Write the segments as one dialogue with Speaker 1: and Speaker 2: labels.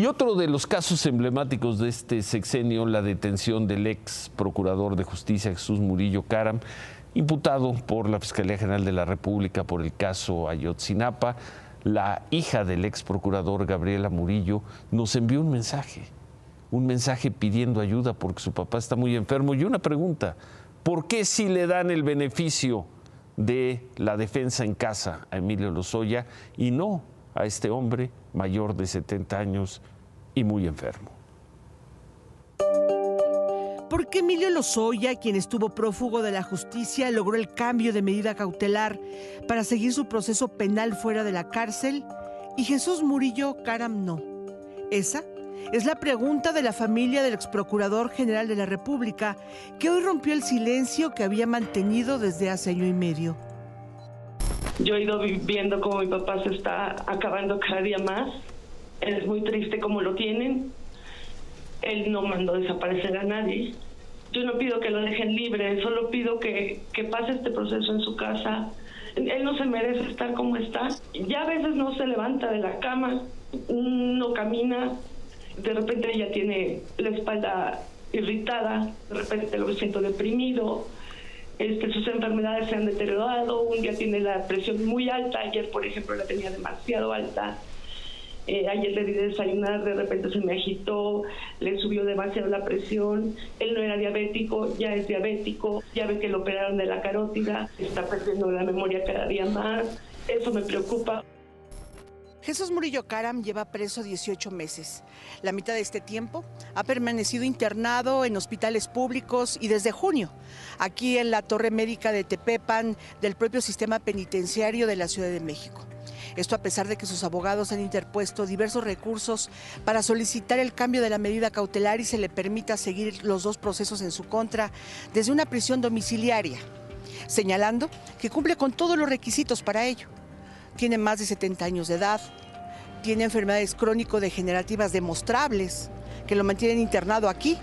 Speaker 1: Y otro de los casos emblemáticos de este sexenio, la detención del ex procurador de justicia Jesús Murillo Caram, imputado por la Fiscalía General de la República por el caso Ayotzinapa. La hija del ex procurador Gabriela Murillo nos envió un mensaje, un mensaje pidiendo ayuda porque su papá está muy enfermo. Y una pregunta, ¿por qué si le dan el beneficio de la defensa en casa a Emilio Lozoya y no a este hombre mayor de 70 años y muy enfermo.
Speaker 2: ¿Por qué Emilio Lozoya, quien estuvo prófugo de la justicia, logró el cambio de medida cautelar para seguir su proceso penal fuera de la cárcel y Jesús Murillo Caram no? Esa es la pregunta de la familia del exprocurador general de la República, que hoy rompió el silencio que había mantenido desde hace año y medio.
Speaker 3: Yo he ido viendo cómo mi papá se está acabando cada día más. Es muy triste cómo lo tienen. Él no mandó desaparecer a nadie. Yo no pido que lo dejen libre, solo pido que, que pase este proceso en su casa. Él no se merece estar como está. Ya a veces no se levanta de la cama, no camina, de repente ya tiene la espalda irritada, de repente lo siento deprimido, este, sus enfermedades se han deteriorado, un día tiene la presión muy alta, ayer por ejemplo la tenía demasiado alta, eh, ayer le di de desayunar, de repente se me agitó, le subió demasiado la presión, él no era diabético, ya es diabético, ya ve que lo operaron de la carótida, está perdiendo la memoria cada día más, eso me preocupa.
Speaker 2: Jesús Murillo Caram lleva preso 18 meses. La mitad de este tiempo ha permanecido internado en hospitales públicos y desde junio, aquí en la Torre Médica de Tepepan del propio sistema penitenciario de la Ciudad de México. Esto a pesar de que sus abogados han interpuesto diversos recursos para solicitar el cambio de la medida cautelar y se le permita seguir los dos procesos en su contra desde una prisión domiciliaria, señalando que cumple con todos los requisitos para ello tiene más de 70 años de edad, tiene enfermedades crónico-degenerativas demostrables que lo mantienen internado aquí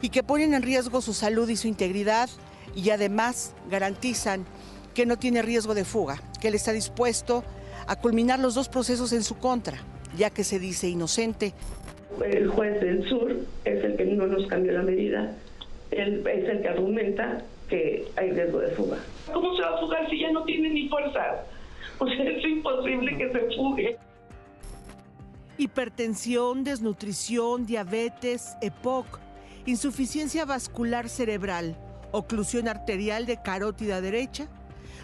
Speaker 2: y que ponen en riesgo su salud y su integridad y además garantizan que no tiene riesgo de fuga, que él está dispuesto a culminar los dos procesos en su contra, ya que se dice inocente.
Speaker 3: El juez del sur es el que no nos cambió la medida, él es el que argumenta que hay riesgo de fuga. ¿Cómo se va a fugar si ya no tiene ni fuerza? Es imposible que se fugue.
Speaker 2: Hipertensión, desnutrición, diabetes, EPOC, insuficiencia vascular cerebral, oclusión arterial de carótida derecha,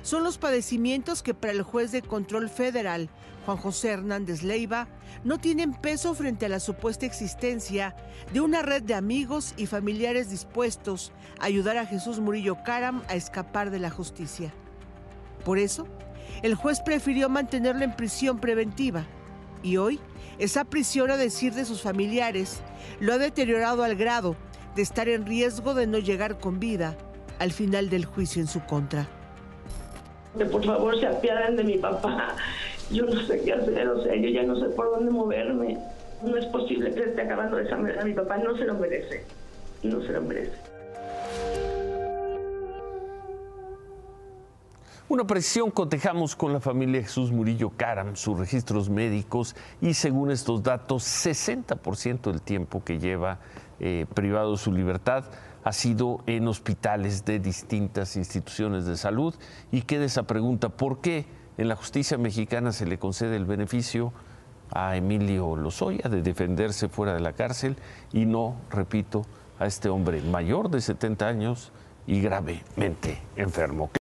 Speaker 2: son los padecimientos que para el juez de control federal, Juan José Hernández Leiva, no tienen peso frente a la supuesta existencia de una red de amigos y familiares dispuestos a ayudar a Jesús Murillo Caram a escapar de la justicia. Por eso, el juez prefirió mantenerlo en prisión preventiva y hoy esa prisión, a decir de sus familiares, lo ha deteriorado al grado de estar en riesgo de no llegar con vida al final del juicio en su contra.
Speaker 3: Por favor, se apiadan de mi papá. Yo no sé qué hacer, o sea, yo ya no sé por dónde moverme. No es posible que esté acabando de esa manera. Mi papá no se lo merece. No se lo merece.
Speaker 1: Una precisión, cotejamos con la familia Jesús Murillo Caram sus registros médicos y según estos datos, 60% del tiempo que lleva eh, privado su libertad ha sido en hospitales de distintas instituciones de salud. Y queda esa pregunta, ¿por qué en la justicia mexicana se le concede el beneficio a Emilio Lozoya de defenderse fuera de la cárcel y no, repito, a este hombre mayor de 70 años y gravemente enfermo?